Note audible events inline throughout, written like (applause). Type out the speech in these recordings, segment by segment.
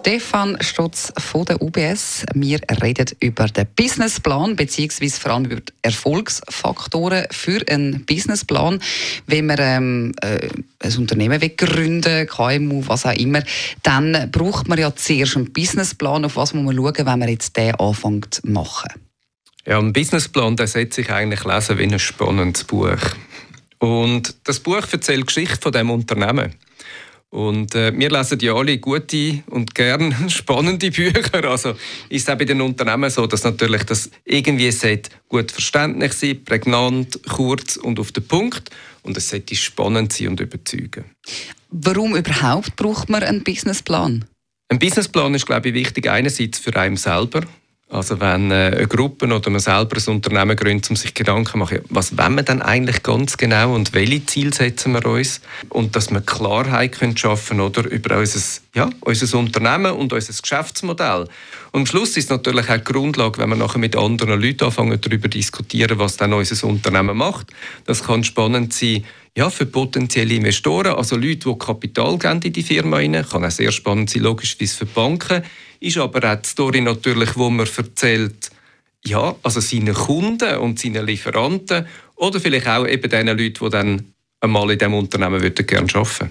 Stefan Stutz von der UBS. Wir reden über den Businessplan bzw. vor allem über die Erfolgsfaktoren für einen Businessplan. Wenn man ähm, äh, ein Unternehmen will gründen KMU, was auch immer, dann braucht man ja zuerst einen Businessplan. Auf was muss man schauen, wenn man jetzt den anfängt zu machen? Ja, ein Businessplan der setzt sich eigentlich lesen wie ein spannendes Buch. Und das Buch erzählt die Geschichte von dem Unternehmen. Und äh, wir lesen ja alle gute und gern (laughs) spannende Bücher. Also ist es auch bei den Unternehmen so, dass natürlich das irgendwie gut verständlich sein, prägnant, kurz und auf den Punkt. Und es sollte spannend sein und überzeugen. Warum überhaupt braucht man einen Businessplan? Ein Businessplan ist, glaube ich, wichtig einerseits für einen selber, also wenn äh, eine Gruppe oder man selber ein Unternehmen gründet, um sich Gedanken zu machen, was wollen wir denn eigentlich ganz genau und welche Ziele setzen wir uns? Und dass wir Klarheit können schaffen oder über unser, ja, unser Unternehmen und unser Geschäftsmodell. Und am Schluss ist es natürlich auch die Grundlage, wenn wir nachher mit anderen Leuten anfangen, darüber diskutieren, was dann unser Unternehmen macht. Das kann spannend sein, ja, für potenzielle Investoren, also Leute, die Kapital geben in die Firma rein. Kann auch sehr spannend sein, logischerweise für die Banken ist aber auch die Story natürlich, wo man erzählt, ja, also seinen Kunden und seinen Lieferanten oder vielleicht auch eben den Leuten, die dann einmal in diesem Unternehmen würden gerne arbeiten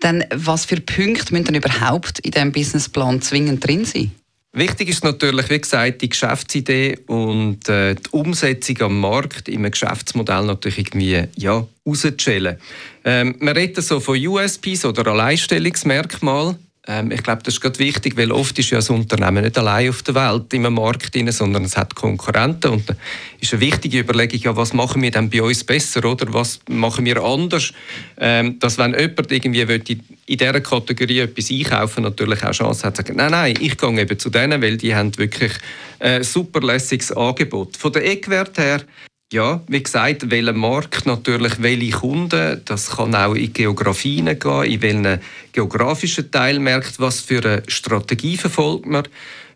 Dann was für Punkte müssen dann überhaupt in diesem Businessplan zwingend drin sein? Wichtig ist natürlich, wie gesagt, die Geschäftsidee und äh, die Umsetzung am Markt einem Geschäftsmodell natürlich irgendwie ja, rauszustellen. Ähm, man redet so von USPs oder Alleinstellungsmerkmalen. Ähm, ich glaube, das ist gerade wichtig, weil oft ist ja ein Unternehmen nicht allein auf der Welt im Markt drin, sondern es hat Konkurrenten. Und da ist eine wichtige Überlegung, ja, was machen wir denn bei uns besser oder? Was machen wir anders, ähm, dass wenn jemand irgendwie in, in dieser Kategorie etwas einkaufen natürlich auch Chance hat zu sagen, nein, nein, ich gehe eben zu denen, weil die haben wirklich ein super lässiges Angebot. Von der Eckwert her ja, wie gesagt, welcher Markt natürlich, welche Kunden, das kann auch in Geografien gehen, in welchen geografischen Teilmärkten, was für eine Strategie verfolgt man.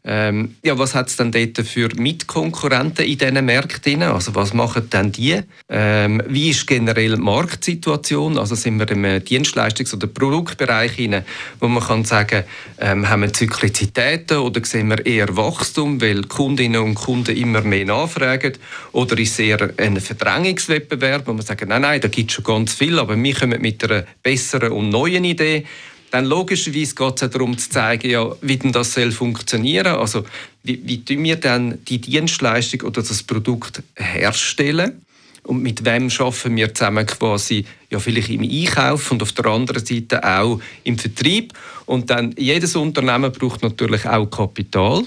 Ähm, ja, was hat es denn dort für Mitkonkurrenten in diesen Märkten? Also was machen denn die? Ähm, wie ist generell die Marktsituation? Also sind wir im Dienstleistungs- oder Produktbereich hinein, wo man kann sagen, ähm, haben wir Zyklizitäten oder sehen wir eher Wachstum, weil Kundinnen und Kunden immer mehr nachfragen? Oder ist es eher ein Verdrängungswettbewerb, wo man sagt, nein, nein, da gibt es schon ganz viel, aber wir kommen mit einer besseren und neuen Idee dann logischerweise geht es darum zu zeigen, ja, wie denn das soll funktionieren Also wie, wie tun wir dann die Dienstleistung oder das Produkt herstellen? Und mit wem schaffen wir zusammen quasi ja vielleicht im Einkauf und auf der anderen Seite auch im Vertrieb. Und dann jedes Unternehmen braucht natürlich auch Kapital.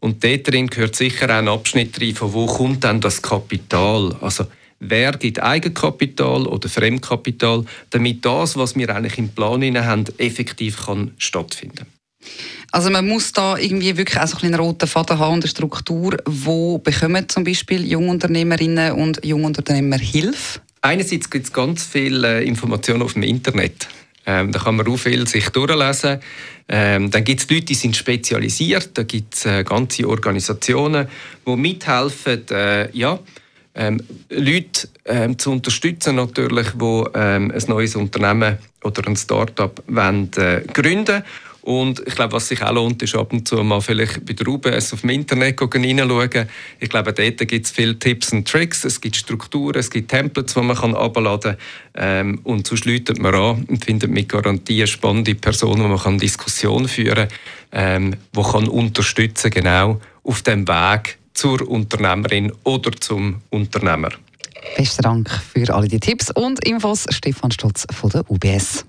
Und dort drin gehört sicher auch ein Abschnitt rein, von wo kommt dann das Kapital? Also wer gibt Eigenkapital oder Fremdkapital, damit das, was wir eigentlich im Plan haben, effektiv kann stattfinden also man muss da irgendwie wirklich auch so einen roten Faden haben und eine Struktur, wo bekommen zum Beispiel Jungunternehmerinnen und Jungunternehmer Hilfe? Einerseits gibt es ganz viele äh, Informationen auf dem Internet. Ähm, da kann man auch viel sich durchlesen. Ähm, dann gibt es Leute, die sind spezialisiert. Da gibt es äh, ganze Organisationen, die mithelfen, äh, ja, ähm, Leute ähm, zu unterstützen, natürlich, die ähm, ein neues Unternehmen oder ein Start-up wollen, äh, gründen und ich glaube, was sich auch lohnt, ist ab und zu mal vielleicht bei der UBS auf dem Internet hineinschauen. Ich glaube, dort gibt es viele Tipps und Tricks. Es gibt Strukturen, es gibt Templates, die man herunterladen kann. Ähm, und sonst läutet man an und findet mit Garantie spannende Personen, die man kann Diskussionen führen kann, ähm, die kann unterstützen genau auf dem Weg zur Unternehmerin oder zum Unternehmer. Besten Dank für alle die Tipps und Infos. Stefan Stutz von der UBS.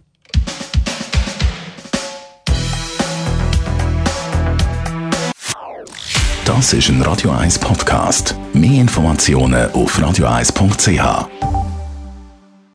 Das ist ein Radio 1 Podcast. Mehr Informationen auf radio1.ch.